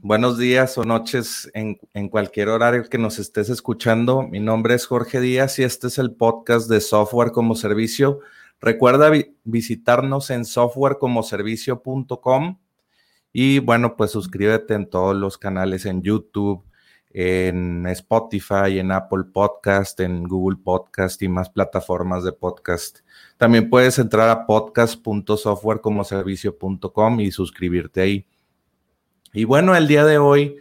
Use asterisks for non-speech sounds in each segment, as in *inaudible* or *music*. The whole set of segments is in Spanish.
Buenos días o noches en, cualquier horario que nos estés escuchando. Mi nombre es Jorge Díaz y este es el podcast de Software como Servicio. Recuerda visitarnos en softwarecomoservicio.com y bueno, pues suscríbete en todos los canales en YouTube, en Spotify, en Apple Podcast, en Google Podcast y más plataformas de podcast. También puedes entrar a podcast.softwarecomoservicio.com y suscribirte ahí. Y bueno, el día de hoy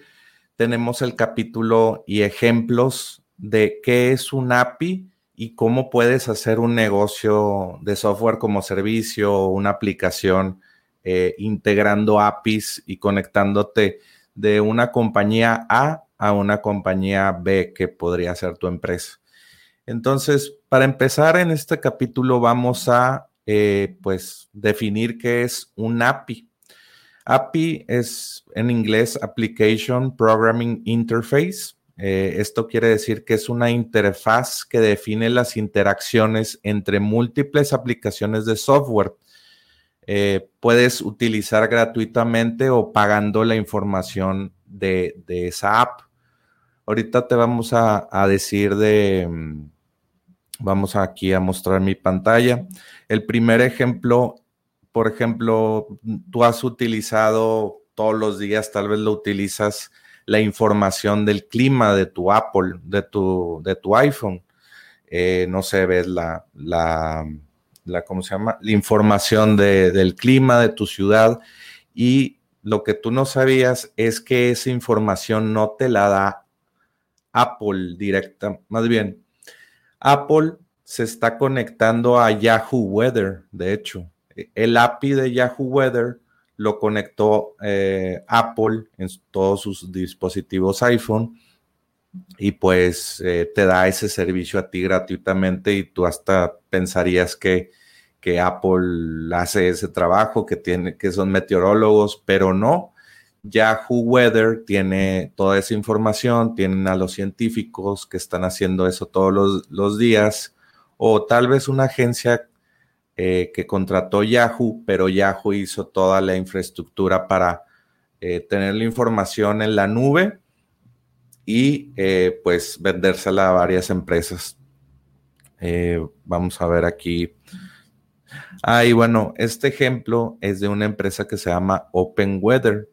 tenemos el capítulo y ejemplos de qué es un API y cómo puedes hacer un negocio de software como servicio o una aplicación eh, integrando APIs y conectándote de una compañía A a una compañía B que podría ser tu empresa. Entonces, para empezar en este capítulo vamos a eh, pues definir qué es un API. API es en inglés Application Programming Interface. Eh, esto quiere decir que es una interfaz que define las interacciones entre múltiples aplicaciones de software. Eh, puedes utilizar gratuitamente o pagando la información de, esa app. Ahorita te vamos a, a decir de, mm, vamos aquí a mostrar mi pantalla. El primer ejemplo por ejemplo, tú has utilizado todos los días, tal vez lo utilizas la información del clima de tu Apple, de tu, de tu iPhone. Eh, no sé, ves la, la, la, ¿cómo se llama? La información del clima de tu ciudad y lo que tú no sabías es que esa información no te la da Apple directa, más bien, Apple se está conectando a Yahoo Weather, de hecho el API de Yahoo Weather lo conectó eh, Apple en todos sus dispositivos iPhone y pues eh, te da ese servicio a ti gratuitamente y tú hasta pensarías que, que Apple hace ese trabajo, que, tiene, que son meteorólogos, pero no. Yahoo Weather tiene toda esa información, tienen a los científicos que están haciendo eso todos los, los días, o tal vez una agencia eh, que contrató Yahoo, pero Yahoo hizo toda la infraestructura para eh, tener la información en la nube y eh, pues vendérsela a varias empresas. vamos a ver aquí. Ah, y bueno, este ejemplo es de una empresa que se llama Open Weather.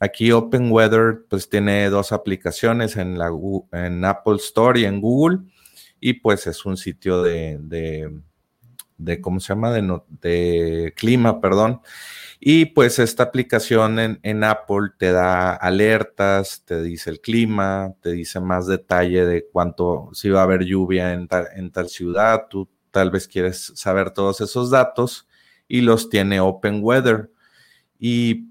Aquí Open Weather pues tiene dos aplicaciones en, la, en Apple Store y en Google y pues es un sitio de de ¿cómo se llama? De, de clima, perdón. Y pues esta aplicación en, Apple te da alertas, te dice el clima, te dice más detalle de cuánto, si va a haber lluvia en tal, en tal ciudad, tú tal vez quieres saber todos esos datos y los tiene Open Weather. Y,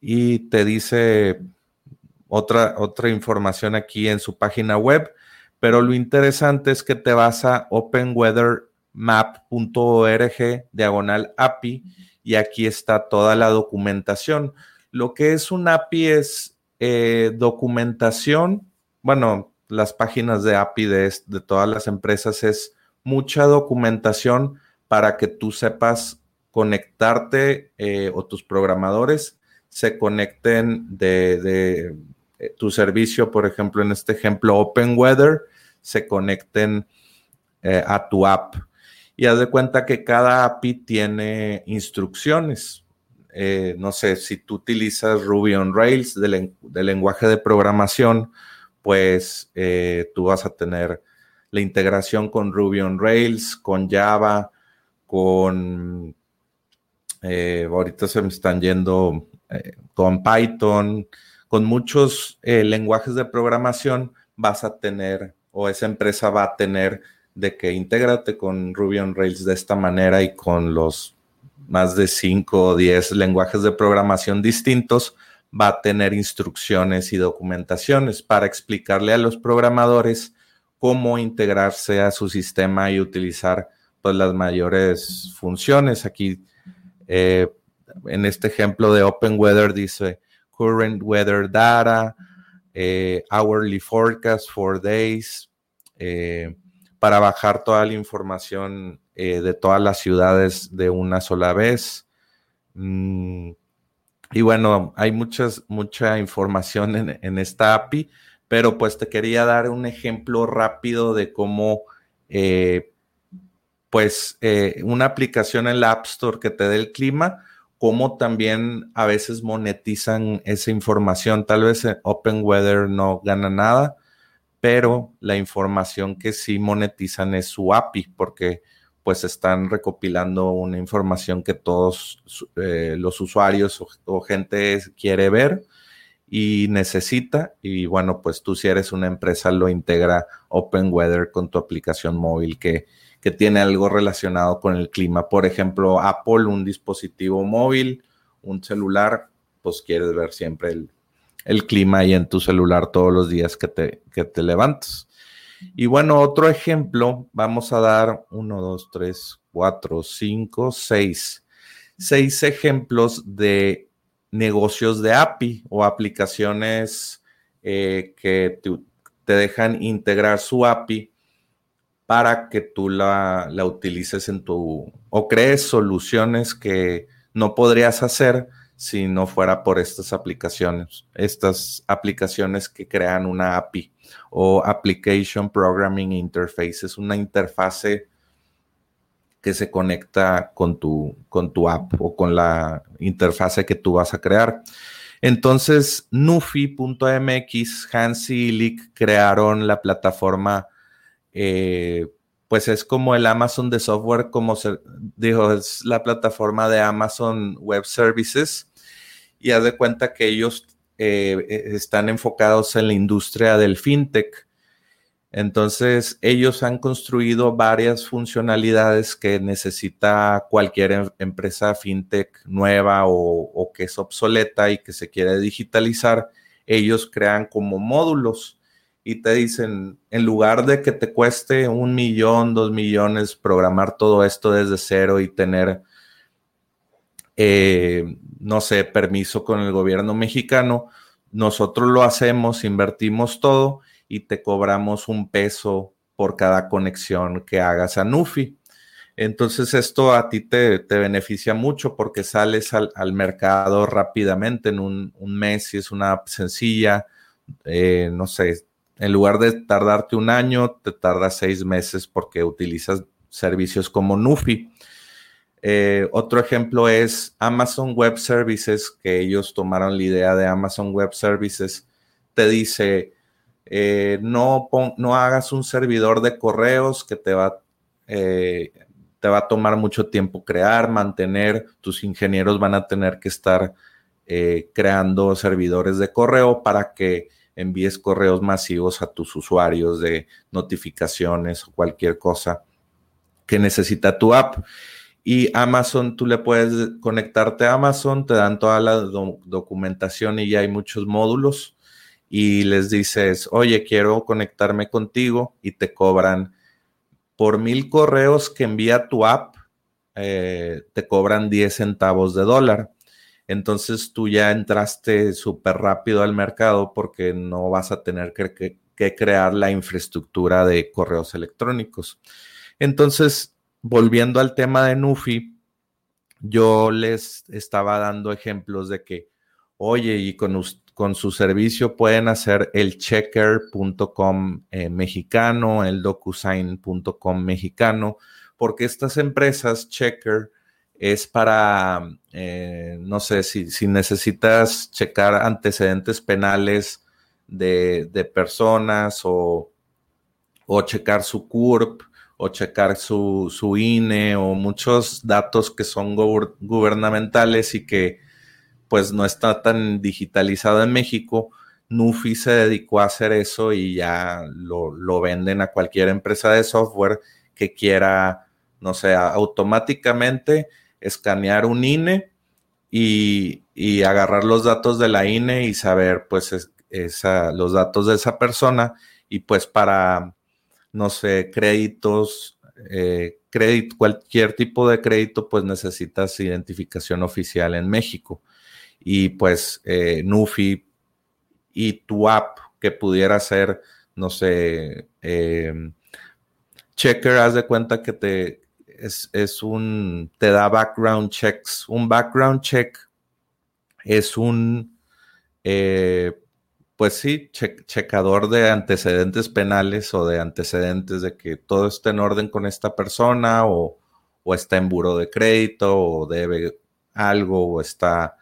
y te dice otra, otra información aquí en su página web, pero lo interesante es que te vas a Open Weather map.org diagonal API y aquí está toda la documentación. Lo que es un API es eh, documentación, bueno, las páginas de API de, todas las empresas es mucha documentación para que tú sepas conectarte eh, o tus programadores se conecten de, eh, tu servicio, por ejemplo, en este ejemplo, Open Weather, se conecten a tu app. Y haz de cuenta que cada API tiene instrucciones. no sé, si tú utilizas Ruby on Rails de, lenguaje de programación, pues tú vas a tener la integración con Ruby on Rails, con Java, con, eh, ahorita se me están yendo eh, con Python, con muchos eh, lenguajes de programación vas a tener, o esa empresa va a tener de que intégrate con Ruby on Rails de esta manera y con los más de 5 o 10 lenguajes de programación distintos, va a tener instrucciones y documentaciones para explicarle a los programadores cómo integrarse a su sistema y utilizar pues, las mayores funciones. Aquí, eh, en este ejemplo de Open Weather, dice Current Weather Data, eh, Hourly Forecast for Days, eh, para bajar toda la información de todas las ciudades de una sola vez. Mm, y bueno, hay muchas, mucha información en, en, esta API, pero pues te quería dar un ejemplo rápido de cómo pues eh, una aplicación en la App Store que te dé el clima, como también a veces monetizan esa información. Tal vez Open Weather no gana nada, pero la información que sí monetizan es su API, porque pues están recopilando una información que todos eh, los usuarios o, gente quiere ver y necesita. Y bueno, pues tú si eres una empresa lo integra Open Weather con tu aplicación móvil que que tiene algo relacionado con el clima. Por ejemplo, Apple, un dispositivo móvil, un celular, pues quieres ver siempre el, clima ahí en tu celular todos los días que te, que te levantas. Y bueno, otro ejemplo, vamos a dar uno, dos, tres, cuatro, cinco, seis. Seis ejemplos de negocios de API o aplicaciones eh, que te, dejan integrar su API para que tú la, utilices en tu o crees soluciones que no podrías hacer si no fuera por estas aplicaciones, estas aplicaciones que crean una API o Application Programming Interface, es una interfase que se conecta con tu, con tu app o con la interfase que tú vas a crear. Entonces, Nufi.mx, Hansi y Lick crearon la plataforma eh, pues es como el Amazon de software, como se dijo, es la plataforma de Amazon Web Services y haz de cuenta que ellos eh, eh, están enfocados en la industria del fintech. Entonces, ellos han construido varias funcionalidades que necesita cualquier em, empresa fintech nueva o, o que es obsoleta y que se quiere digitalizar. Ellos crean como módulos y te dicen, en lugar de que te cueste un millón, dos millones programar todo esto desde cero y tener, eh, no sé, permiso con el gobierno mexicano, nosotros lo hacemos, invertimos todo y te cobramos un peso por cada conexión que hagas a Nufi. Entonces esto a ti te, beneficia mucho porque sales al, mercado rápidamente en un, mes si es una app sencilla, eh, no sé, en lugar de tardarte un año, te tarda seis meses porque utilizas servicios como Nufi. Eh, otro ejemplo es Amazon Web Services, que ellos tomaron la idea de Amazon Web Services. Te dice, eh, no, no hagas un servidor de correos que te va, eh, te va a tomar mucho tiempo crear, mantener. Tus ingenieros van a tener que estar creando servidores de correo para que envíes correos masivos a tus usuarios de notificaciones o cualquier cosa que necesita tu app. Y Amazon, tú le puedes conectarte a Amazon, te dan toda la documentación y ya hay muchos módulos y les dices, oye, quiero conectarme contigo y te cobran por mil correos que envía tu app, eh, te cobran 10 centavos de dólar. Entonces tú ya entraste súper rápido al mercado porque no vas a tener que, que crear la infraestructura de correos electrónicos. Entonces, volviendo al tema de Nufi, yo les estaba dando ejemplos de que, oye, y con, su servicio pueden hacer el checker.com eh, mexicano, el docusign.com mexicano, porque estas empresas, Checker, es para, eh, no sé, si, si, necesitas checar antecedentes penales de, de personas o, o, checar su CURP o checar su, su, INE o muchos datos que son gubernamentales y que pues no está tan digitalizado en México. Nufi se dedicó a hacer eso y ya lo, lo venden a cualquier empresa de software que quiera, no sé, automáticamente escanear un INE y, agarrar los datos de la INE y saber pues los datos de esa persona y pues para, no sé, créditos, eh, crédito, cualquier tipo de crédito pues necesitas identificación oficial en México y pues eh, Nufi y tu app que pudiera ser, no sé, eh, Checker, haz de cuenta que te, es, un, te da background checks. Un background check es un, eh, pues sí, checador de antecedentes penales o de antecedentes de que todo esté en orden con esta persona o, está en buro de crédito o debe algo o está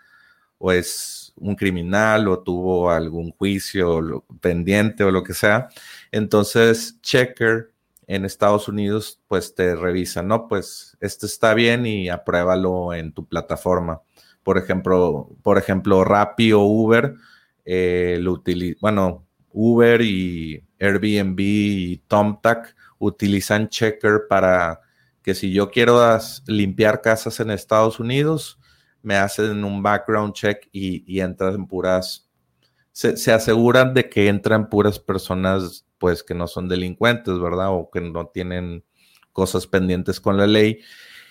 o es un criminal o tuvo algún juicio pendiente o lo que sea. Entonces, Checker en Estados Unidos, pues te revisan, ¿no? Pues este está bien y apruébalo en tu plataforma. Por ejemplo, por ejemplo, Rappi o Uber, eh, lo bueno, Uber y Airbnb y TomTac utilizan Checker para que si yo quiero limpiar casas en Estados Unidos, me hacen un background check y, y entran puras, se, se, aseguran de que entran puras personas pues que no son delincuentes, ¿verdad? O que no tienen cosas pendientes con la ley.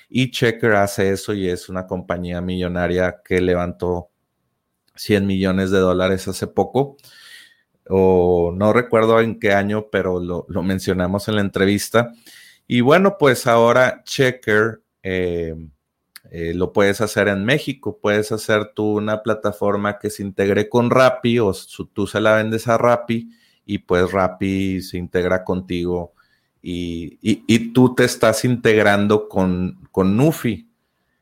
Y Checker hace eso y es una compañía millonaria que levantó 100 millones de dólares hace poco. O no recuerdo en qué año, pero lo, mencionamos en la entrevista. Y bueno, pues ahora Checker eh, eh, lo puedes hacer en México. Puedes hacer tú una plataforma que se integre con Rappi o tú se la vendes a Rappi y pues Rappi se integra contigo y, tú te estás integrando con, con Nufi.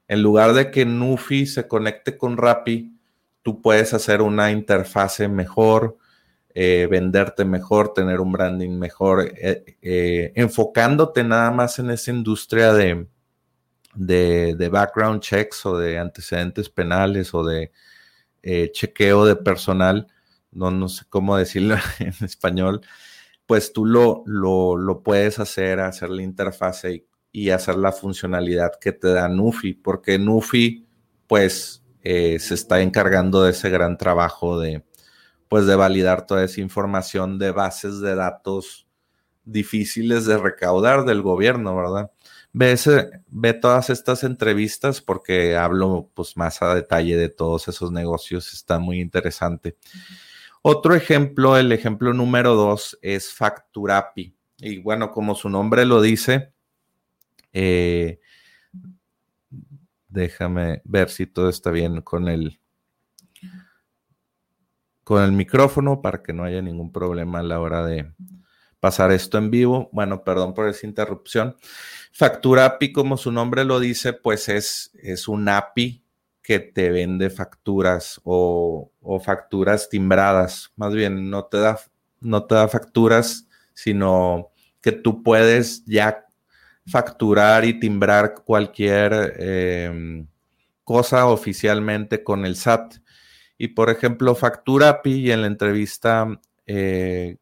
En lugar de que Nufi se conecte con Rappi, tú puedes hacer una interfase mejor, eh, venderte mejor, tener un branding mejor, eh, eh, enfocándote nada más en esa industria de, de, de, background checks o de antecedentes penales o de chequeo de personal no, no sé cómo decirlo *laughs* en español, pues tú lo, lo, puedes hacer, hacer la interfase y, hacer la funcionalidad que te da Nufi, porque Nufi, pues, eh, se está encargando de ese gran trabajo de, pues, de validar toda esa información de bases de datos difíciles de recaudar del gobierno, ¿verdad? Ve, ve todas estas entrevistas porque hablo pues más a detalle de todos esos negocios, está muy interesante. Otro ejemplo, el ejemplo número dos, es Facturapi. Y bueno, como su nombre lo dice, eh, déjame ver si todo está bien con el, con el micrófono para que no haya ningún problema a la hora de pasar esto en vivo. Bueno, perdón por esa interrupción. Facturapi, como su nombre lo dice, pues es, es un API que te vende facturas o, facturas timbradas. Más bien, no te, da, no te da facturas, sino que tú puedes ya facturar y timbrar cualquier em, cosa oficialmente con el SAT. Y por ejemplo, Factura API y en la entrevista, eh,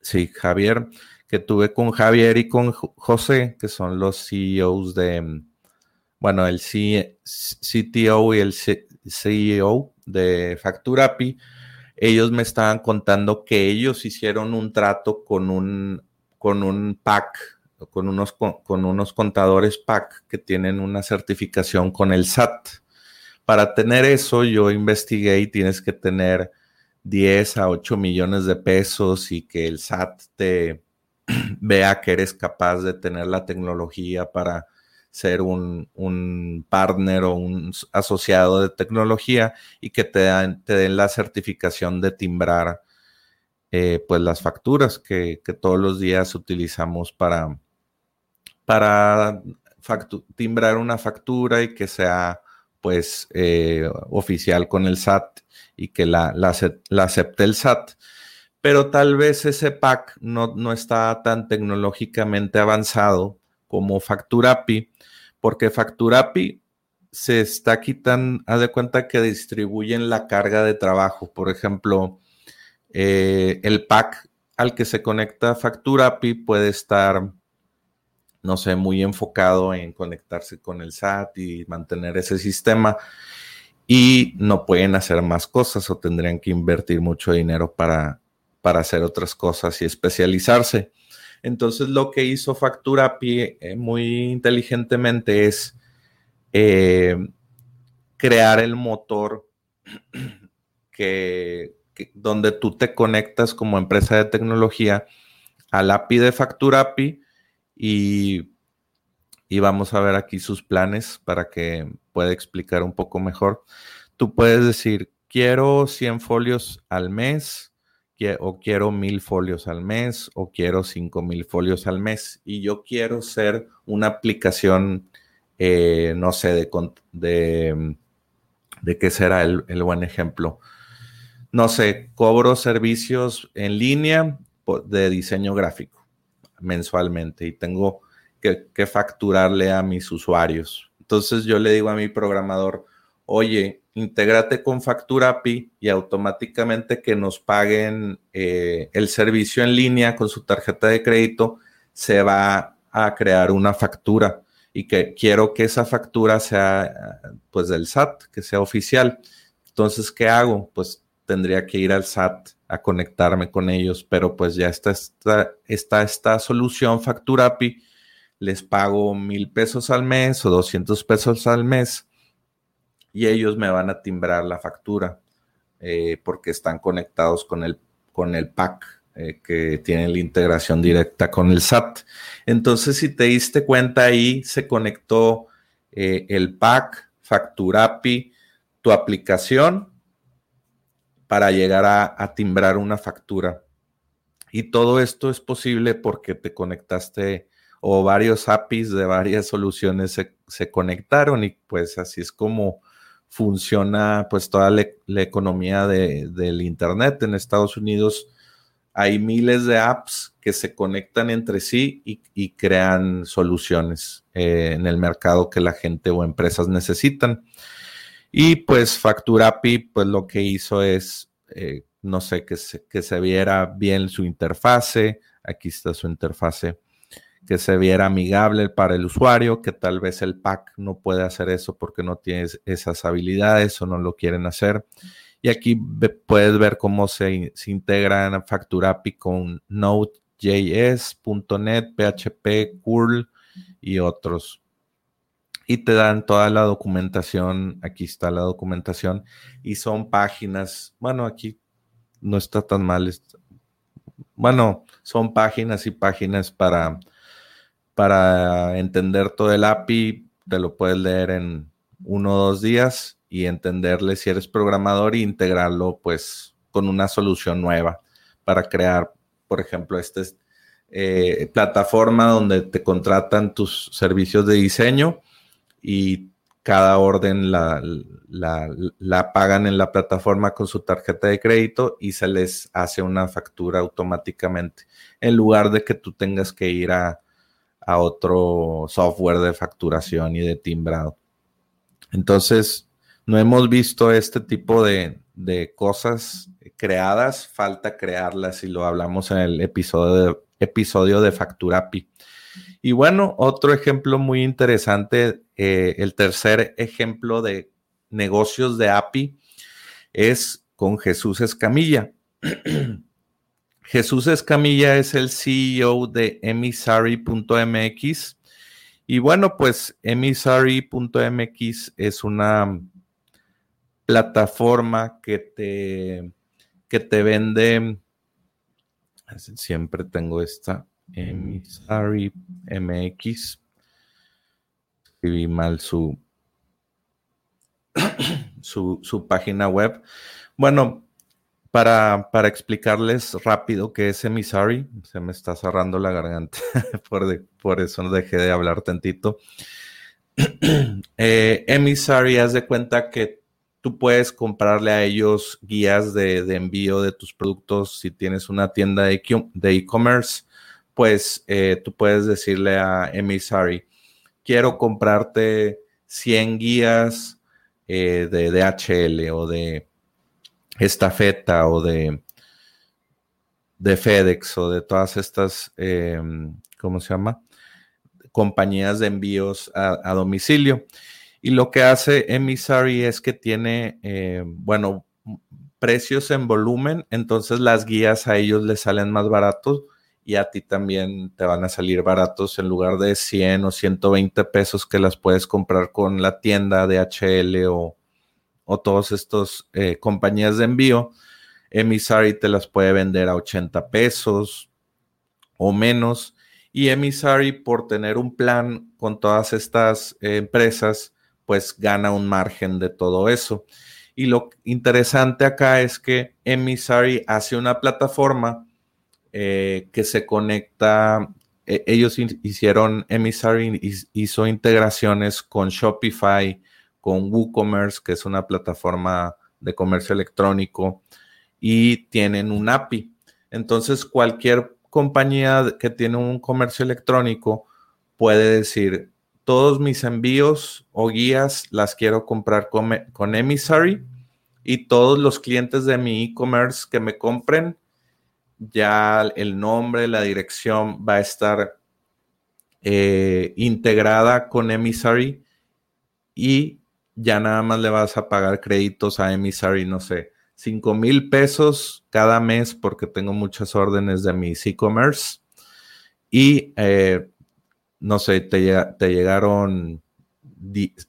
sí, Javier, que tuve con Javier y con José, que son los CEOs de, bueno, el CTO y el CEO de Facturapi, ellos me estaban contando que ellos hicieron un trato con un, con un PAC, con unos, con unos contadores PAC que tienen una certificación con el SAT. Para tener eso, yo investigué y tienes que tener 10 a 8 millones de pesos y que el SAT te *clears throat* vea que eres capaz de tener la tecnología para ser un, partner o un asociado de tecnología y que te, te den la certificación de timbrar eh, pues las facturas que, todos los días utilizamos para, para timbrar una factura y que sea pues eh, oficial con el SAT y que la, la, acepte el SAT. Pero tal vez ese pack no, no está tan tecnológicamente avanzado como Facturapi porque Facturapi se está quitando, haz de cuenta que distribuyen la carga de trabajo. Por ejemplo, eh, el pack al que se conecta Facturapi puede estar, no sé, muy enfocado en conectarse con el SAT y mantener ese sistema y no pueden hacer más cosas o tendrían que invertir mucho dinero para, para hacer otras cosas y especializarse. Entonces lo que hizo Facturapi eh, muy inteligentemente es eh, crear el motor *clears throat* que, donde tú te conectas como empresa de tecnología al API de Facturapi y, y vamos a ver aquí sus planes para que pueda explicar un poco mejor. Tú puedes decir, quiero 100 folios al mes o quiero mil folios al mes o quiero cinco mil folios al mes y yo quiero ser una aplicación, eh, no sé, de, de, de qué será el, buen ejemplo. No sé, cobro servicios en línea de diseño gráfico mensualmente y tengo que, facturarle a mis usuarios. Entonces yo le digo a mi programador, oye, intégrate con Factura API y automáticamente que nos paguen eh, el servicio en línea con su tarjeta de crédito, se va a crear una factura y que quiero que esa factura sea pues del SAT, que sea oficial. Entonces, ¿qué hago? Pues tendría que ir al SAT a conectarme con ellos, pero pues ya está esta, está esta solución Factura API, les pago mil pesos al mes o 200 pesos al mes y ellos me van a timbrar la factura eh, porque están conectados con el, con el pack eh, que tiene la integración directa con el SAT. Entonces, si te diste cuenta ahí, se conectó eh, el pack, Facturapi, tu aplicación para llegar a, timbrar una factura. Y todo esto es posible porque te conectaste o varios APIs de varias soluciones se, conectaron y pues así es como funciona pues toda la, economía del Internet. En Estados Unidos hay miles de apps que se conectan entre sí y, crean soluciones eh, en el mercado que la gente o empresas necesitan. Y pues Facturapi pues lo que hizo es, eh, no sé, que que se viera bien su interfase. Aquí está su interfase que se viera amigable para el usuario, que tal vez el pack no puede hacer eso porque no tiene esas habilidades o no lo quieren hacer. Y aquí puedes ver cómo se, se integra en API con Node.js, .NET, PHP, curl y otros. Y te dan toda la documentación, aquí está la documentación, y son páginas, bueno, aquí no está tan mal, bueno, son páginas y páginas para para entender todo el API, te lo puedes leer en uno o dos días y entenderle si eres programador e integrarlo pues con una solución nueva para crear, por ejemplo, esta eh, plataforma donde te contratan tus servicios de diseño y cada orden la, la, pagan en la plataforma con su tarjeta de crédito y se les hace una factura automáticamente, en lugar de que tú tengas que ir a, a otro software de facturación y de timbrado. Entonces, no hemos visto este tipo de, cosas creadas, falta crearlas y lo hablamos en el episodio de, episodio de. Y bueno, otro ejemplo muy interesante, eh, el tercer ejemplo de negocios de API es con Jesús Escamilla. *clears throat* Jesús Escamilla es el CEO de emissary.mx. Y bueno, pues emissary.mx es una plataforma que te, que te vende, siempre tengo esta, Emisari MX, escribí mal su, *coughs* su, su página web. Bueno, para, para, explicarles rápido qué es Emisari, se me está cerrando la garganta, *laughs* por, por eso dejé de hablar tantito. *coughs* eh, Emisari, haz de cuenta que tú puedes comprarle a ellos guías de, envío de tus productos. Si tienes una tienda de e-commerce, pues eh, tú puedes decirle a Emisari, quiero comprarte 100 guías eh, de DHL o de estafeta o de, de FedEx o de todas estas, em, ¿cómo se llama? Compañías de envíos a, domicilio. Y lo que hace Emisari es que tiene, em, bueno, precios en volumen, entonces las guías a ellos les salen más baratos y a ti también te van a salir baratos en lugar de 100 o 120 pesos que las puedes comprar con la tienda de HL o, o todos estos eh, compañías de envío, Emisari te las puede vender a 80 pesos o menos. Y Emisari, por tener un plan con todas estas eh, empresas, pues gana un margen de todo eso. Y lo interesante acá es que Emisari hace una plataforma eh, que se conecta. E, ellos hicieron, Emisari hizo integraciones con Shopify, con WooCommerce, que es una plataforma de comercio electrónico, y tienen un API. Entonces, cualquier compañía que tiene un comercio electrónico puede decir, todos mis envíos o guías las quiero comprar con, con Emisary y todos los clientes de mi e-commerce que me compren, ya el nombre, la dirección va a estar eh, integrada con Emisary y ya nada más le vas a pagar créditos a Emisary, no sé, 5 mil pesos cada mes porque tengo muchas órdenes de mi e-commerce. Y, eh, no sé, te, te llegaron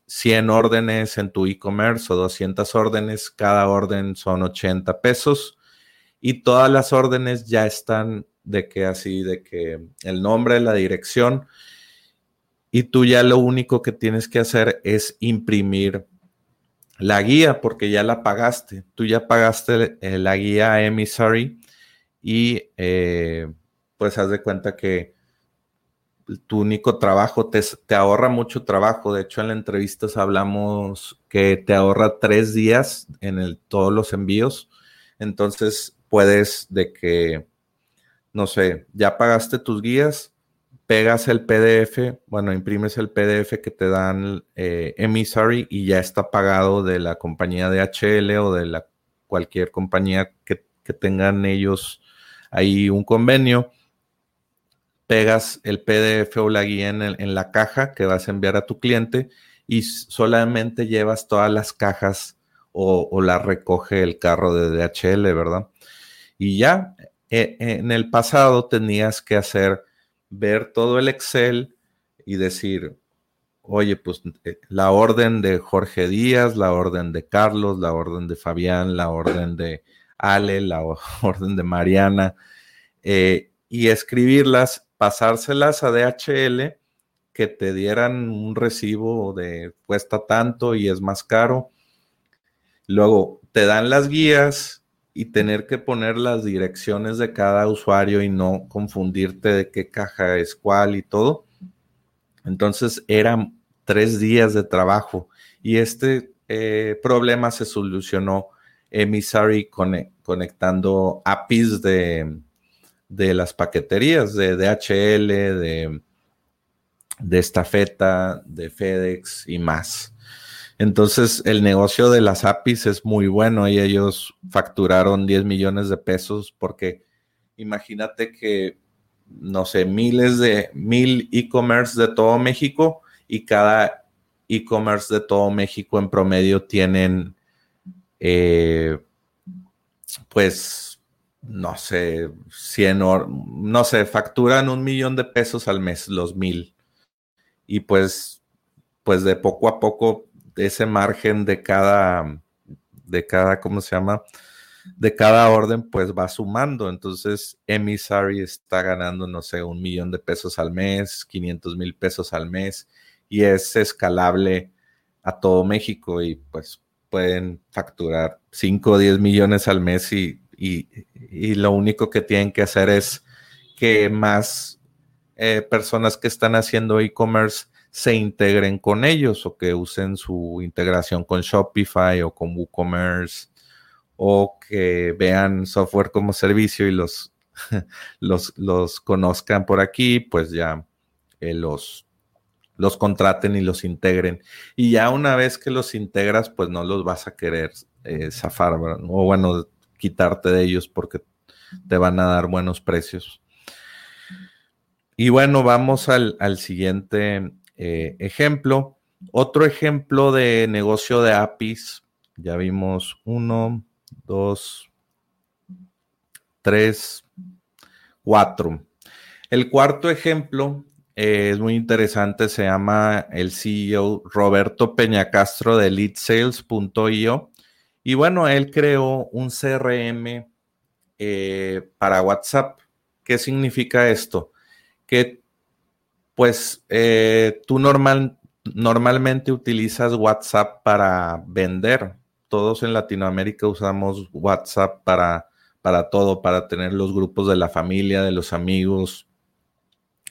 100 órdenes en tu e-commerce o 200 órdenes, cada orden son 80 pesos. Y todas las órdenes ya están de que así, de que el nombre, la dirección y tú ya lo único que tienes que hacer es imprimir la guía porque ya la pagaste. Tú ya pagaste eh, la guía a Emisary y eh, pues haz de cuenta que tu único trabajo te, ahorra mucho trabajo. De hecho, en la entrevista hablamos que te ahorra tres días en el, todos los envíos. Entonces puedes de que, no sé, ya pagaste tus guías, pegas el PDF, bueno, imprimes el PDF que te dan eh, Emisary y ya está pagado de la compañía de HL o de la cualquier compañía que, tengan ellos ahí un convenio. Pegas el PDF o la guía en, la caja que vas a enviar a tu cliente y solamente llevas todas las cajas o, o las recoge el carro de DHL, ¿verdad? Y ya eh, en el pasado tenías que hacer ver todo el Excel y decir, oye, pues eh, la orden de Jorge Díaz, la orden de Carlos, la orden de Fabián, la orden de Ale, la *laughs* orden de Mariana, eh, y escribirlas, pasárselas a DHL, que te dieran un recibo de cuesta tanto y es más caro. Luego te dan las guías y tener que poner las direcciones de cada usuario y no confundirte de qué caja es cuál y todo. Entonces eran tres días de trabajo y este eh, problema se solucionó Emisary conectando APIs de, de, las paqueterías de DHL, de, de Estafeta, de FedEx y más. Entonces, el negocio de las APIs es muy bueno y ellos facturaron 10 millones de pesos porque imagínate que, no sé, miles de mil e-commerce de todo México y cada e-commerce de todo México en promedio tienen, eh, pues, no sé, 100, no sé, facturan un millón de pesos al mes, los mil. Y pues, pues de poco a poco ese margen de cada, de cada, ¿cómo se llama? de cada orden pues va sumando. Entonces Emissary está ganando, no sé, un millón de pesos al mes, 500 mil pesos al mes y es escalable a todo México y pues pueden facturar 5 o 10 millones al mes y, y, lo único que tienen que hacer es que más eh, personas que están haciendo e-commerce se integren con ellos o que usen su integración con Shopify o con WooCommerce o que vean software como servicio y los, *laughs* los, los conozcan por aquí, pues ya eh, los, los contraten y los integren. Y ya una vez que los integras, pues no los vas a querer eh, zafar, o bueno, quitarte de ellos porque te van a dar buenos precios. Y bueno, vamos al, siguiente eh, ejemplo. Otro ejemplo de negocio de APIs. Ya vimos uno, dos, tres, cuatro. El cuarto ejemplo eh, es muy interesante, se llama el CEO Roberto Peñacastro de leadsales.io. Y bueno, él creó un CRM eh, para WhatsApp. ¿Qué significa esto? Que pues eh, tú normal, normalmente utilizas WhatsApp para vender, todos en Latinoamérica usamos WhatsApp para, para todo, para tener los grupos de la familia, de los amigos,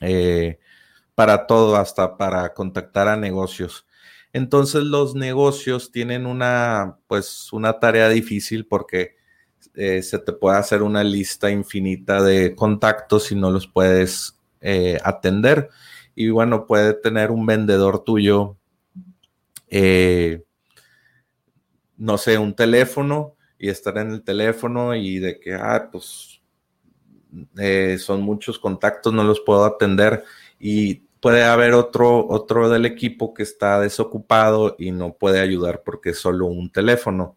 eh, para todo, hasta para contactar a negocios. Entonces los negocios tienen una, pues, una tarea difícil porque eh, se te puede hacer una lista infinita de contactos y no los puedes eh, atender. Y bueno, puede tener un vendedor tuyo no sé, un teléfono y estar en el teléfono y de que, ah, pues eh, son muchos contactos, no los puedo atender y puede haber otro, otro del equipo que está desocupado y no puede ayudar porque es solo un teléfono.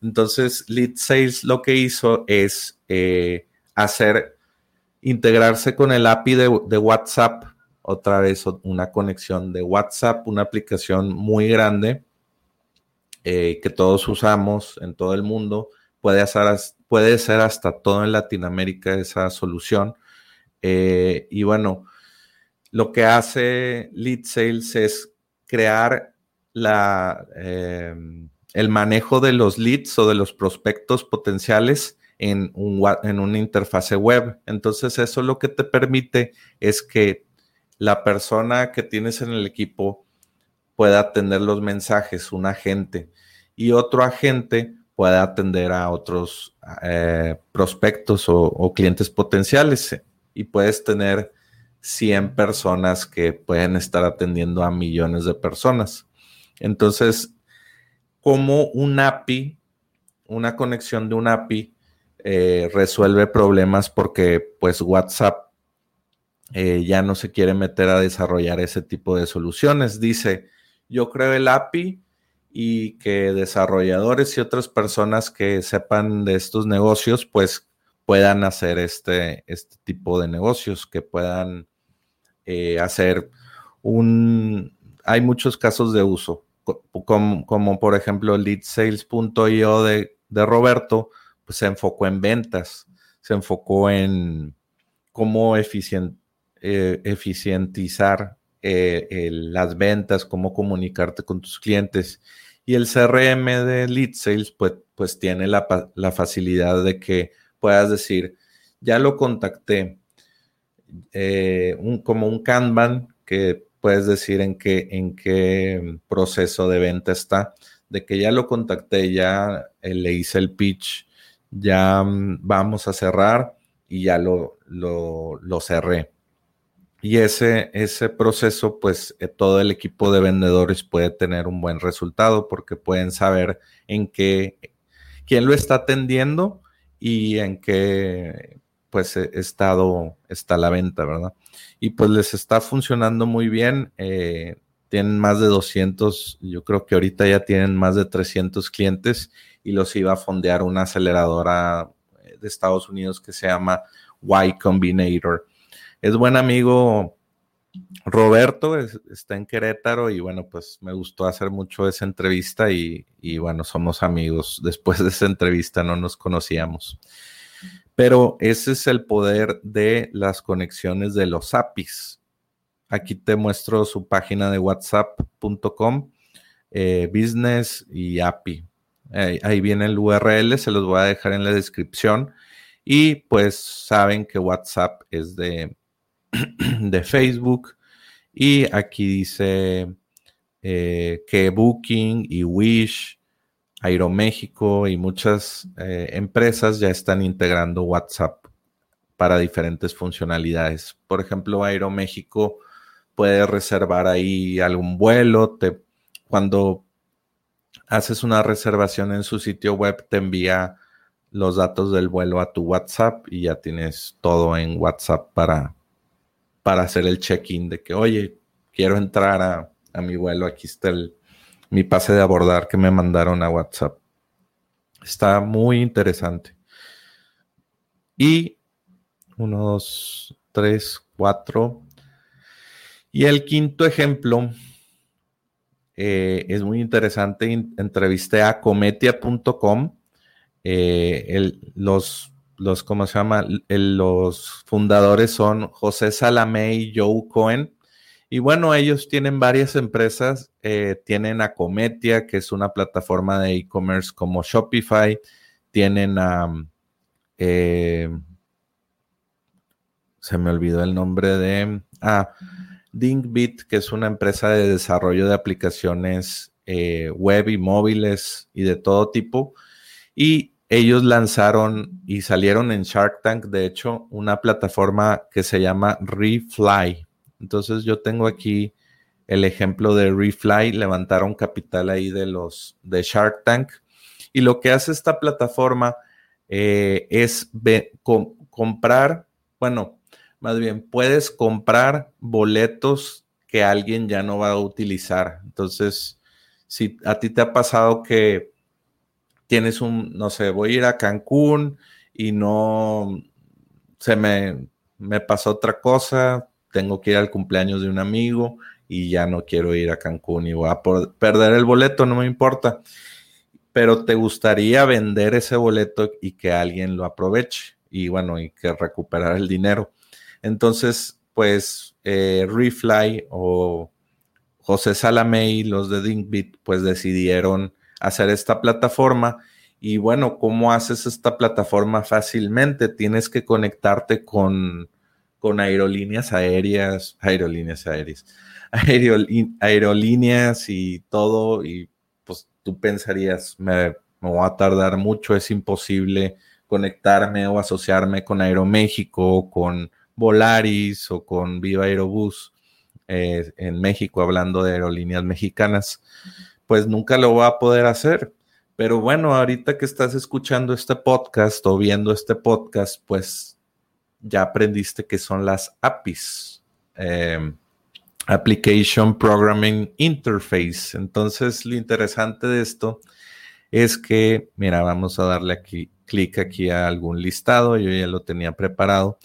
Entonces, Lead Sales lo que hizo es eh, hacer, integrarse con el API de, WhatsApp, otra vez una conexión de WhatsApp, una aplicación muy grande eh, que todos usamos en todo el mundo. Puede, puede ser hasta todo en Latinoamérica esa solución. Eh, y bueno, lo que hace Lead Sales es crear la, em, el manejo de los leads o de los prospectos potenciales en, un, en una interfase web. Entonces eso lo que te permite es que la persona que tienes en el equipo pueda atender los mensajes, un agente, y otro agente pueda atender a otros eh, prospectos o, clientes potenciales y puedes tener 100 personas que pueden estar atendiendo a millones de personas. Entonces, como un API, una conexión de un API eh, resuelve problemas porque pues WhatsApp eh, ya no se quiere meter a desarrollar ese tipo de soluciones. Dice, yo creo el API y que desarrolladores y otras personas que sepan de estos negocios, pues puedan hacer este, este tipo de negocios, que puedan eh, hacer un... Hay muchos casos de uso, como, por ejemplo leadsales.io de Roberto, pues se enfocó en ventas, se enfocó en cómo eh, eficientizar eh, las ventas, cómo comunicarte con tus clientes. Y el CRM de Lead Sales, pues, pues tiene la, facilidad de que puedas decir, ya lo contacté, eh, un, como un Kanban que puedes decir en qué, en qué proceso de venta está, de que ya lo contacté, ya le hice el pitch, ya mm, vamos a cerrar y ya lo, lo, cerré. Y ese, ese proceso, pues eh, todo el equipo de vendedores puede tener un buen resultado porque pueden saber en qué, quién lo está atendiendo y en qué pues e, estado está la venta, ¿verdad? Y pues les está funcionando muy bien. Eh, tienen más de 200, yo creo que ahorita ya tienen más de 300 clientes y los iba a fondear una aceleradora eh, de Estados Unidos que se llama Y Combinator es buen amigo Roberto está en Querétaro y bueno, pues me gustó hacer mucho esa entrevista y, y, bueno, somos amigos. *laughs* Después de esa entrevista no nos conocíamos. Pero ese es el poder de las conexiones de los APIs. Aquí te muestro su página de whatsapp.com, eh, business y API. Ahí viene el URL, se los voy a dejar en la descripción. Y pues saben que WhatsApp es de, *clears throat* de Facebook. Y aquí dice eh, que Booking y Wish Aeroméxico y muchas eh, empresas ya están integrando WhatsApp para diferentes funcionalidades. Por ejemplo, Aeroméxico puede reservar ahí algún vuelo. Te, cuando haces una reservación en su sitio web, te envía los datos del vuelo a tu WhatsApp y ya tienes todo en WhatsApp para, para hacer el check-in de que, oye, quiero entrar a, a mi vuelo, aquí está el, mi pase de abordar que me mandaron a WhatsApp. Está muy interesante. Y uno, dos, tres, cuatro. Y el quinto ejemplo eh, es muy interesante. Entrevisté a cometia.com. Eh, los, los, ¿cómo se llama? los fundadores son José Salamé y Joe Cohen. Y bueno, ellos tienen varias empresas, eh, tienen a Cometia, que es una plataforma de e-commerce como Shopify, tienen a, se me olvidó el nombre de, ah, Dingbit, que es una empresa de desarrollo de aplicaciones eh, web y móviles y de todo tipo. Y ellos lanzaron y salieron en Shark Tank, de hecho, una plataforma que se llama Refly. Entonces yo tengo aquí el ejemplo de Refly, levantaron capital ahí de los de Shark Tank. Y lo que hace esta plataforma eh, es comprar, bueno, más bien, puedes comprar boletos que alguien ya no va a utilizar. Entonces, si a ti te ha pasado que tienes un, no sé, voy a ir a Cancún y no se me, me pasó otra cosa, tengo que ir al cumpleaños de un amigo y ya no quiero ir a Cancún y voy a perder el boleto, no me importa. Pero te gustaría vender ese boleto y que alguien lo aproveche y bueno, y que recuperar el dinero. Entonces, pues eh, Refly o José Salamey, los de Dingbit, pues decidieron hacer esta plataforma. Y bueno, ¿cómo haces esta plataforma fácilmente? Tienes que conectarte con con aerolíneas aéreas, aerolíneas aéreas, *laughs* aerolíneas y todo, y pues tú pensarías, me, me voy a tardar mucho, es imposible conectarme o asociarme con Aeroméxico, con Volaris o con Viva Aerobús eh, en México, hablando de aerolíneas mexicanas, pues nunca lo voy a poder hacer. Pero bueno, ahorita que estás escuchando este podcast o viendo este podcast, pues ya aprendiste que son las APIs. Em, Application Programming Interface. Entonces, lo interesante de esto es que, mira, vamos a darle aquí, clic aquí a algún listado, yo ya lo tenía preparado,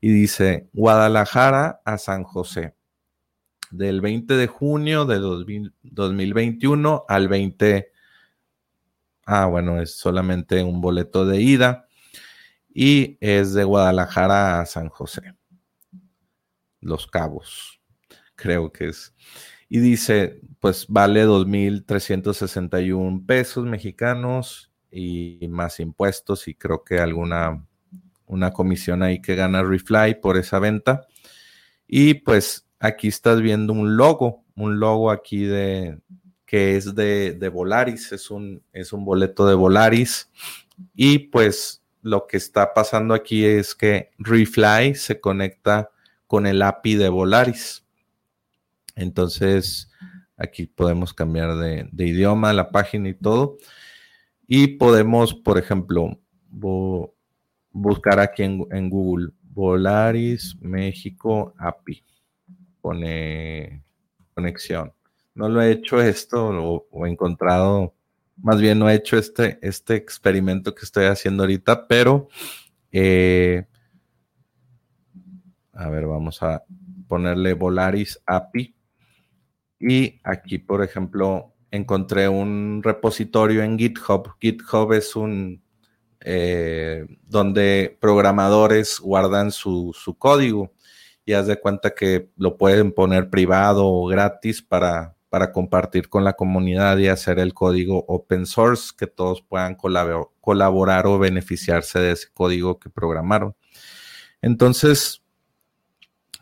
y dice Guadalajara a San José, del 20 de junio de 2021 al 20, ah, bueno, es solamente un boleto de ida, y es de Guadalajara a San José. Los Cabos, creo que es. Y dice, pues vale 2.361 pesos mexicanos y más impuestos y creo que alguna una comisión ahí que gana Refly por esa venta. Y pues aquí estás viendo un logo, un logo aquí de que es de, de Volaris, es un, es un boleto de Volaris. Y pues lo que está pasando aquí es que Refly se conecta con el API de Volaris. Entonces, aquí podemos cambiar de, idioma, la página y todo. Y podemos, por ejemplo, buscar aquí en, Google Volaris México API. Pone conexión. No lo he hecho esto o he encontrado más bien no he hecho este, este experimento que estoy haciendo ahorita, pero eh, a ver, vamos a ponerle Volaris API. Y aquí, por ejemplo, encontré un repositorio en GitHub. GitHub es un eh, donde programadores guardan su, su, código y haz de cuenta que lo pueden poner privado o gratis para, para compartir con la comunidad y hacer el código open source, que todos puedan colaborar o beneficiarse de ese código que programaron. Entonces,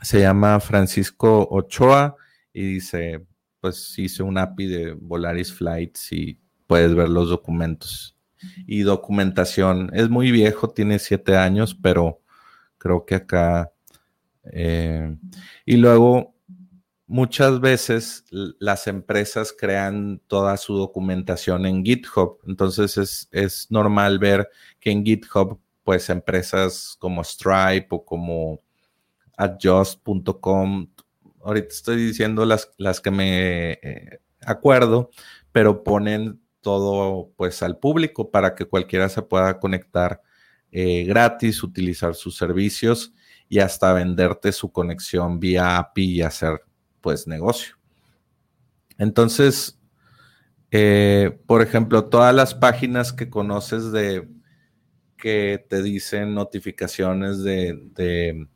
se llama Francisco Ochoa y dice, pues hice un API de Volaris Flights y puedes ver los documentos y documentación. Es muy viejo, tiene siete años, pero creo que acá... Eh, y luego, muchas veces las empresas crean toda su documentación en GitHub. Entonces es, es normal ver que en GitHub, pues empresas como Stripe o como adjust.com, ahorita estoy diciendo las, las que me eh, acuerdo, pero ponen todo pues al público para que cualquiera se pueda conectar eh, gratis, utilizar sus servicios y hasta venderte su conexión vía API y hacer pues negocio. Entonces, eh, por ejemplo, todas las páginas que conoces de que te dicen notificaciones de,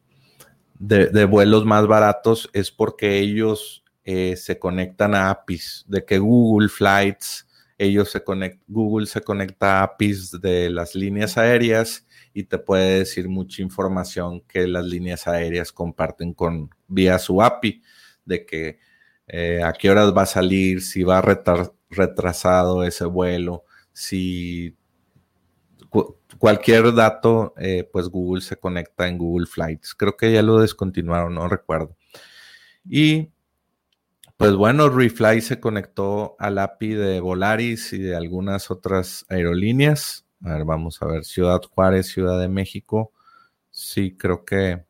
de, vuelos más baratos es porque ellos eh, se conectan a APIs, de que Google Flights, ellos se conectan, Google se conecta a APIs de las líneas aéreas y te puede decir mucha información que las líneas aéreas comparten con vía su API, de que eh, a qué horas va a salir, si va retrasado ese vuelo, si cualquier dato, eh, pues Google se conecta en Google Flights. Creo que ya lo descontinuaron, no recuerdo. Y pues bueno, Refly se conectó al API de Volaris y de algunas otras aerolíneas. A ver, vamos a ver, Ciudad Juárez, Ciudad de México. Sí, creo que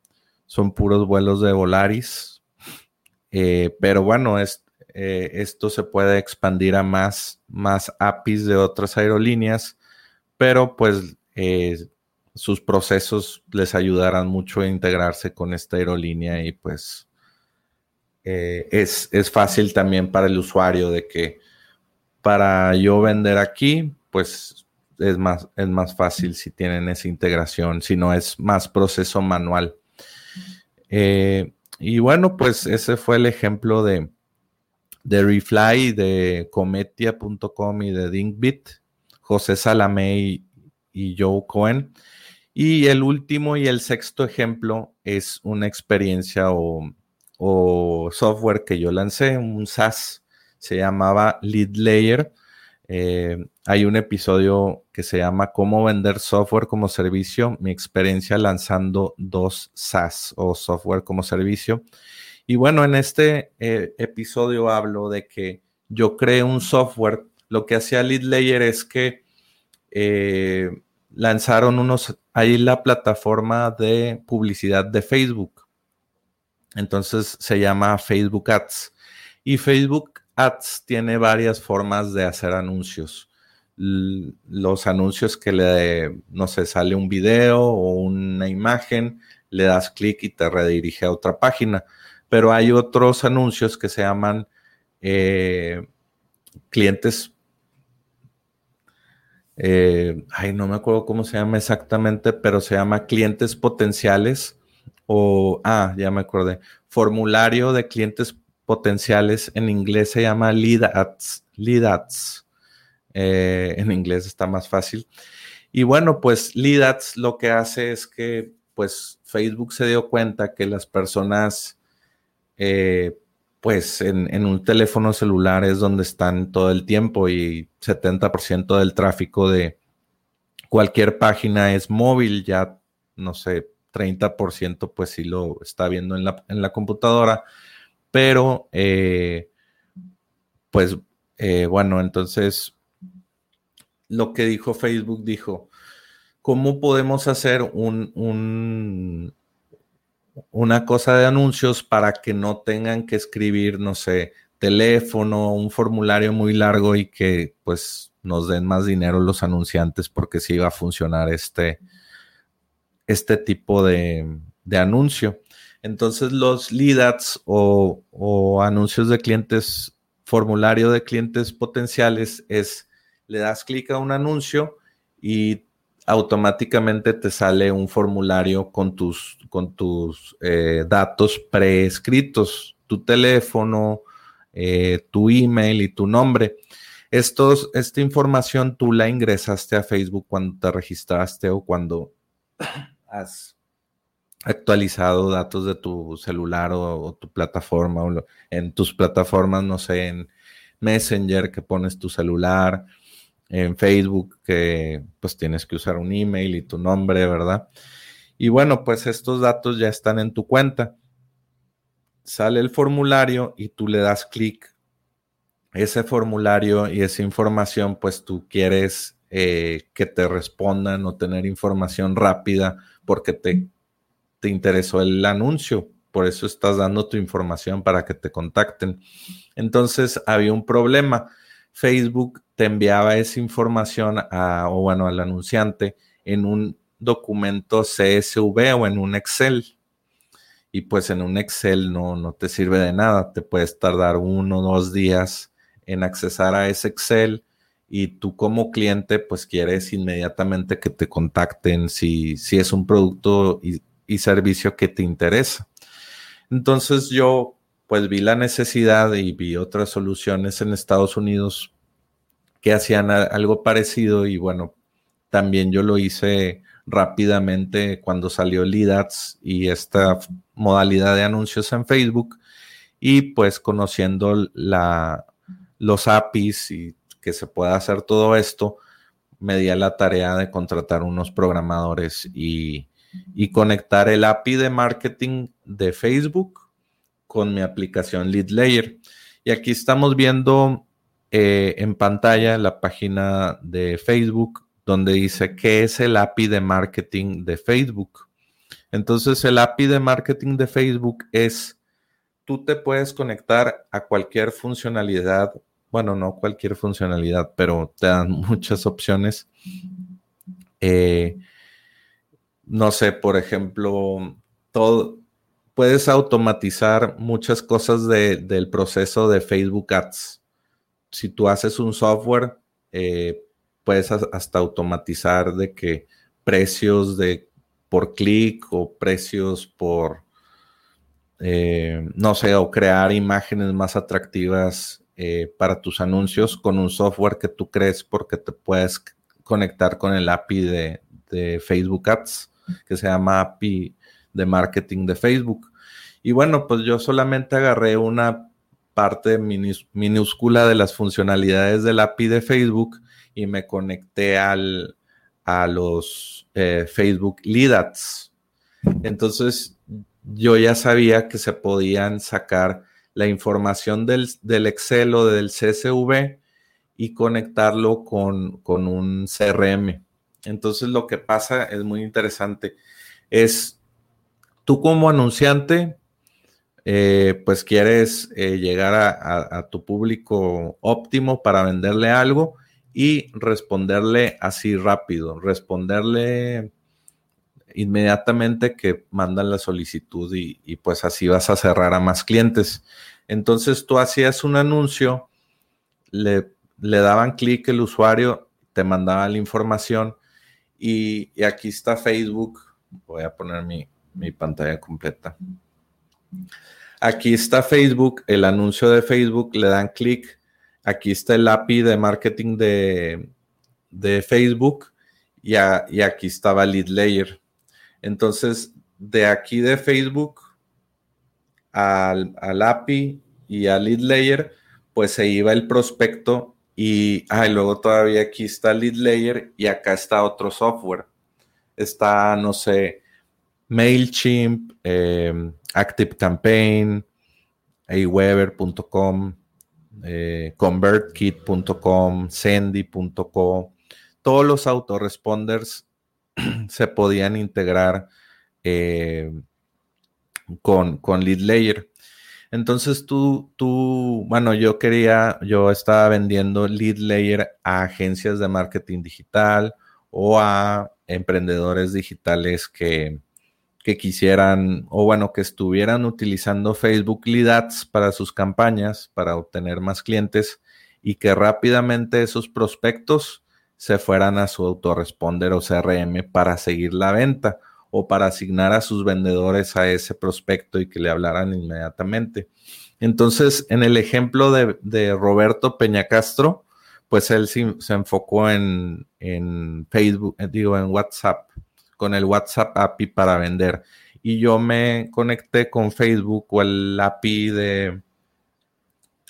son puros vuelos de Volaris. Eh, pero bueno, eh, esto se puede expandir a más, más APIs de otras aerolíneas, pero pues eh, sus procesos les ayudarán mucho a integrarse con esta aerolínea y pues eh, es, es, fácil también para el usuario de que para yo vender aquí, pues es más, es más fácil si tienen esa integración, si no es más proceso manual. Eh, y bueno, pues ese fue el ejemplo de, de Refly, de Cometia.com y de Dinkbit, José Salamé y Joe Cohen. Y el último y el sexto ejemplo es una experiencia o, software que yo lancé, un SaaS, se llamaba Lead Layer. Eh, hay un episodio que se llama Cómo vender software como servicio, mi experiencia lanzando dos SaaS o software como servicio. Y bueno, en este eh, episodio hablo de que yo creé un software. Lo que hacía Lead Layer es que eh, lanzaron unos, ahí la plataforma de publicidad de Facebook. Entonces se llama Facebook Ads. Y Facebook Ads tiene varias formas de hacer anuncios. los anuncios que le, no sé, sale un video o una imagen, le das clic y te redirige a otra página. Pero hay otros anuncios que se llaman eh, clientes eh, ay, no me acuerdo cómo se llama exactamente, pero se llama clientes potenciales o, ah, ya me acordé, formulario de clientes potenciales, en inglés se llama lead ads, lead ads. Eh, en inglés está más fácil. Y bueno, pues lead ads lo que hace es que, pues Facebook se dio cuenta que las personas eh, pues en, un teléfono celular es donde están todo el tiempo y 70% del tráfico de cualquier página es móvil, ya no sé, 30% pues sí lo está viendo en la, computadora, pero eh, pues eh, bueno, entonces lo que dijo Facebook dijo, ¿cómo podemos hacer un una cosa de anuncios para que no tengan que escribir, no sé, teléfono, un formulario muy largo y que pues nos den más dinero los anunciantes porque sí va a funcionar este, este tipo de, anuncio. Entonces los lead ads o, o anuncios de clientes, formulario de clientes potenciales es, le das clic a un anuncio y automáticamente te sale un formulario con tus, con tus eh, datos preescritos, tu teléfono, eh, tu email y tu nombre. Esta información tú la ingresaste a Facebook cuando te registraste o cuando has actualizado datos de tu celular o, tu plataforma o en tus plataformas, no sé, en Messenger que pones tu celular, en Facebook que pues tienes que usar un email y tu nombre, ¿verdad? Y bueno, pues estos datos ya están en tu cuenta. Sale el formulario y tú le das clic. Ese formulario y esa información, pues tú quieres eh, que te respondan o tener información rápida porque te, te interesó el anuncio. Por eso estás dando tu información para que te contacten. Entonces había un problema Facebook te enviaba esa información a, o bueno, al anunciante en un documento CSV o en un Excel. Y pues en un Excel no, no te sirve de nada. Te puedes tardar uno o dos días en accesar a ese Excel y tú como cliente pues quieres inmediatamente que te contacten si, si es un producto y, servicio que te interesa. Entonces yo pues vi la necesidad y vi otras soluciones en Estados Unidos que hacían algo parecido y bueno, también yo lo hice rápidamente cuando salió LIDATS y esta modalidad de anuncios en Facebook y pues conociendo la, los APIs y que se pueda hacer todo esto, me di a la tarea de contratar unos programadores y, y conectar el API de marketing de Facebook con mi aplicación Lead Layer. Y aquí estamos viendo eh, en pantalla la página de Facebook donde dice qué es el API de marketing de Facebook. Entonces el API de marketing de Facebook es, tú te puedes conectar a cualquier funcionalidad, bueno, no cualquier funcionalidad, pero te dan *laughs* muchas opciones. Eh, no sé, por ejemplo, todo, puedes automatizar muchas cosas del proceso de Facebook Ads. Si tú haces un software, eh, puedes hasta automatizar de que precios de por clic o precios por, eh, no sé, o crear imágenes más atractivas eh, para tus anuncios con un software que tú crees porque te puedes conectar con el API de, de Facebook Ads, que se llama API de marketing de Facebook. Y bueno, pues yo solamente agarré una parte minúscula de las funcionalidades del API de Facebook y me conecté al, a los eh, Facebook Lead Ads. Entonces yo ya sabía que se podían sacar la información del, del Excel o del CSV y conectarlo con, con un CRM. Entonces lo que pasa es muy interesante. Es tú como anunciante, eh, pues quieres eh, llegar a, tu público óptimo para venderle algo y responderle así rápido, responderle inmediatamente que mandan la solicitud y, pues así vas a cerrar a más clientes. Entonces tú hacías un anuncio, le, le daban clic el usuario, te mandaba la información y, y aquí está Facebook. Voy a poner mi, mi pantalla completa. Aquí está Facebook, el anuncio de Facebook, le dan clic. Aquí está el API de marketing de, de Facebook y, y, aquí estaba Lead Layer. Entonces, de aquí de Facebook al, API y al Lead Layer, pues se iba el prospecto y, luego todavía aquí está Lead Layer y acá está otro software. Está, no sé, MailChimp, eh, ActiveCampaign, aweber.com, eh, convertkit.com, sendy.co, todos los autoresponders *clears throat* se podían integrar eh, con, con Lead Layer. Entonces tú, tú, bueno, yo quería, yo estaba vendiendo Lead Layer a agencias de marketing digital o a emprendedores digitales que, que quisieran o bueno, que estuvieran utilizando Facebook Lead Ads para sus campañas, para obtener más clientes y que rápidamente esos prospectos se fueran a su autoresponder o CRM para seguir la venta o para asignar a sus vendedores a ese prospecto y que le hablaran inmediatamente. Entonces, en el ejemplo de, Roberto Peñacastro, pues él se, enfocó en, en, Facebook, eh, digo, en WhatsApp, con el WhatsApp API para vender. Y yo me conecté con Facebook o el API de,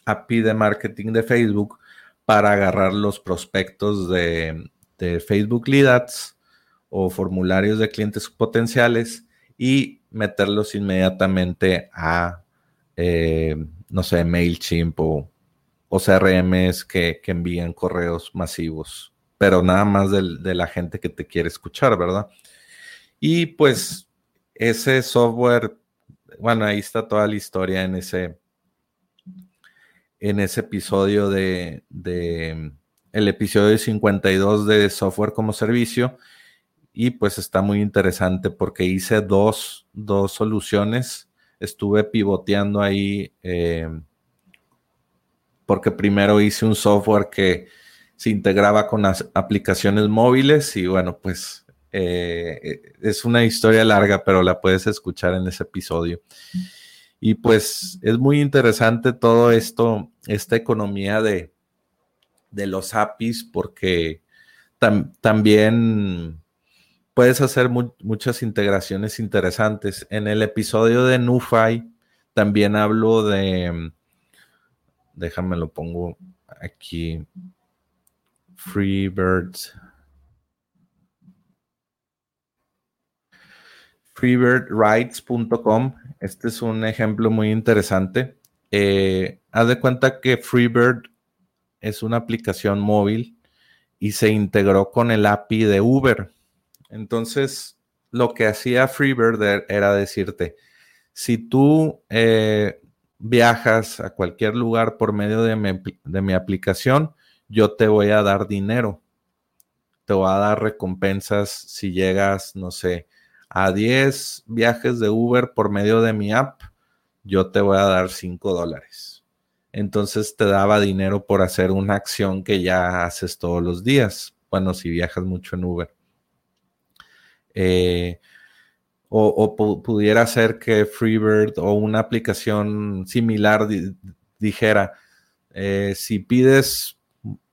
API de marketing de Facebook para agarrar los prospectos de, Facebook Lead o formularios de clientes potenciales y meterlos inmediatamente a, eh, no sé, MailChimp o, CRMs que, envían correos masivos, pero nada más de la gente que te quiere escuchar, ¿verdad? Y pues ese software, bueno, ahí está toda la historia en ese, en ese episodio de, el episodio 52 de software como servicio. Y pues está muy interesante porque hice dos, soluciones. Estuve pivoteando ahí eh, porque primero hice un software que se integraba con las aplicaciones móviles y bueno, pues eh, es una historia larga, pero la puedes escuchar en ese episodio. Y pues es muy interesante todo esto, esta economía de, de los APIs, porque también puedes hacer muchas integraciones interesantes. En el episodio de NuFi también hablo de, déjame lo pongo aquí, Freebirds. freebirdrights.com. Este es un ejemplo muy interesante. Eh, haz de cuenta que Freebird es una aplicación móvil y se integró con el API de Uber. Entonces, lo que hacía Freebird er, era decirte, si tú eh, viajas a cualquier lugar por medio de mi, de mi aplicación, yo te voy a dar dinero. Te voy a dar recompensas si llegas, no sé, a 10 viajes de Uber por medio de mi app, yo te voy a dar 5 dólares. Entonces te daba dinero por hacer una acción que ya haces todos los días. Bueno, si viajas mucho en Uber. Eh, o, pudiera ser que Freebird o una aplicación similar dijera, eh, si pides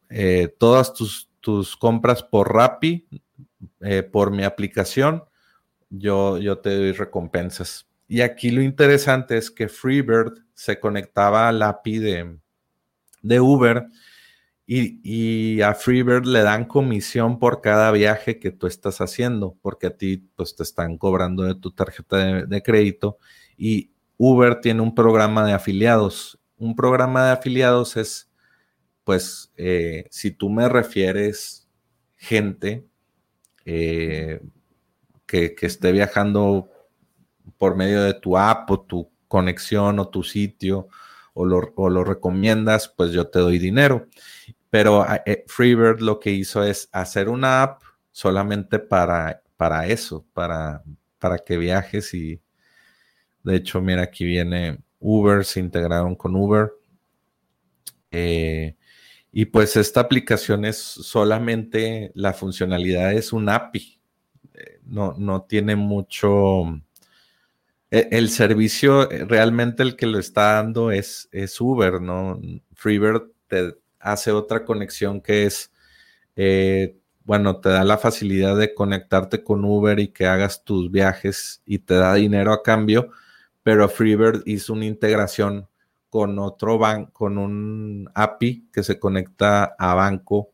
eh, todas tus, tus, compras por Rappi, por mi aplicación, yo, yo te doy recompensas. Y aquí lo interesante es que Freebird se conectaba al API de, de Uber y, a Freebird le dan comisión por cada viaje que tú estás haciendo, porque a ti pues te están cobrando de tu tarjeta de, crédito y Uber tiene un programa de afiliados. Un programa de afiliados es, pues, eh, si tú me refieres gente, eh, que, esté viajando por medio de tu app o tu conexión o tu sitio o lo, recomiendas, pues yo te doy dinero. Pero eh, Freebird lo que hizo es hacer una app solamente para, para eso, para, para que viajes y de hecho, mira, aquí viene Uber, se integraron con Uber. Eh, y pues esta aplicación es solamente, la funcionalidad es un API no, no tiene mucho... E, el, servicio, eh, realmente el que lo está dando es, es Uber, ¿no? Freebird te hace otra conexión que es, eh, bueno, te da la facilidad de conectarte con Uber y que hagas tus viajes y te da dinero a cambio, pero Freebird hizo una integración con otro banco, con un API que se conecta a banco,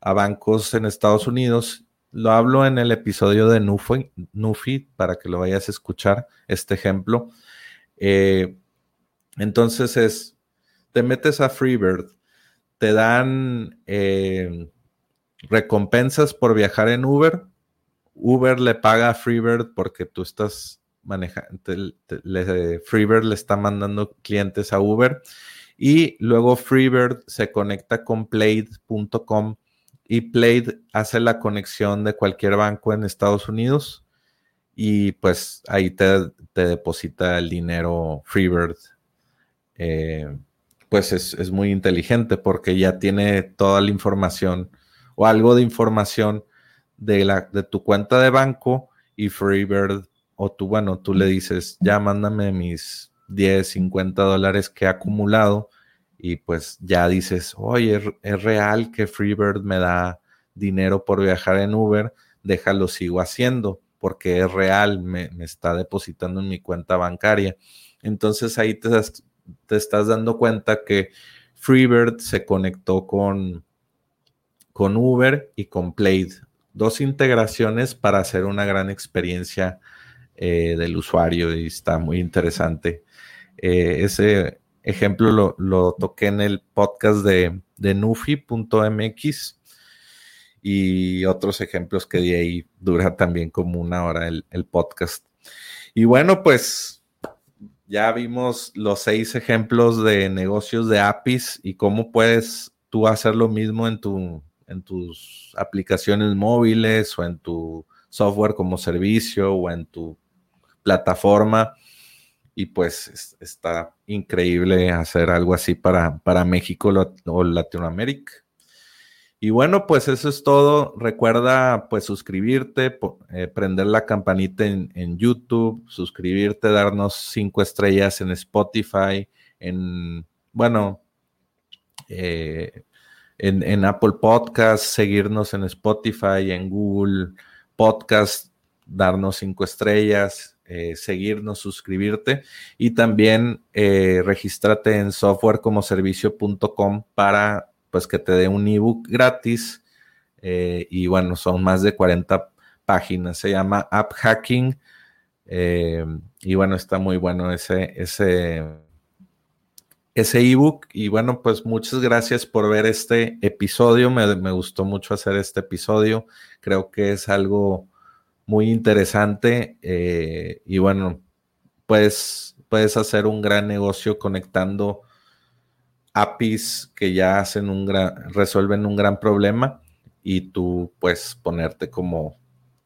a bancos en Estados Unidos lo hablo en el episodio de Nufi, Nufi para que lo vayas a escuchar, este ejemplo. Eh, entonces es, te metes a Freebird, te dan eh, recompensas por viajar en Uber. Uber le paga a Freebird porque tú estás manejando, Freebird le está mandando clientes a Uber y luego Freebird se conecta con Plaid.com y Plaid hace la conexión de cualquier banco en Estados Unidos y pues ahí te, deposita el dinero Freebird. Eh, pues es, muy inteligente porque ya tiene toda la información o algo de información de, la, de tu cuenta de banco y Freebird o tú, bueno, tú le dices, ya mándame mis 10, 50 dólares que he acumulado y pues ya dices, oye, es, real que Freebird me da dinero por viajar en Uber, déjalo sigo haciendo porque es real, me, está depositando en mi cuenta bancaria. Entonces ahí te, te estás dando cuenta que Freebird se conectó con, con Uber y con Plaid. Dos integraciones para hacer una gran experiencia eh, del usuario y está muy interesante. Eh, ese ejemplo lo, toqué en el podcast de, de nufi.mx y otros ejemplos que de ahí dura también como una hora el, el podcast. Y bueno, pues ya vimos los seis ejemplos de negocios de APIs y cómo puedes tú hacer lo mismo en, tu, en tus aplicaciones móviles o en tu software como servicio o en tu plataforma. Y pues está increíble hacer algo así para, para México o Latinoamérica. Y bueno, pues eso es todo. Recuerda pues suscribirte, eh, prender la campanita en, YouTube, suscribirte, darnos cinco estrellas en Spotify, en, bueno, eh, en, en, Apple Podcast, seguirnos en Spotify, en Google Podcast, darnos cinco estrellas, eh, seguirnos, suscribirte y también regístrate en softwarecomoservicio.com para pues que te dé un ebook gratis. Eh, y bueno, son más de 40 páginas. Se llama App Hacking. Eh, y bueno, está muy bueno ese, ese, ese ebook. Y bueno, pues muchas gracias por ver este episodio. Me, gustó mucho hacer este episodio. Creo que es algo muy interesante. Eh, y bueno, pues puedes hacer un gran negocio conectando APIs que ya hacen un gran, resuelven un gran problema y tú puedes ponerte como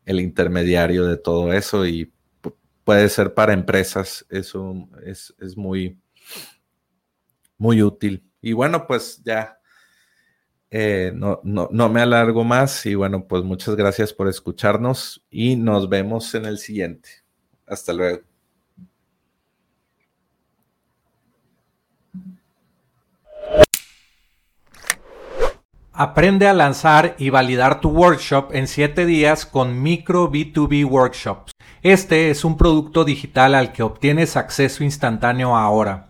el intermediario de todo eso y puede ser para empresas, eso es, muy, muy útil. Y bueno, pues ya eh, no, no, no me alargo más y bueno, pues muchas gracias por escucharnos y nos vemos en el siguiente. Hasta luego. Aprende a lanzar y validar tu workshop en 7 días con Micro B2B Workshops. Este es un producto digital al que obtienes acceso instantáneo ahora.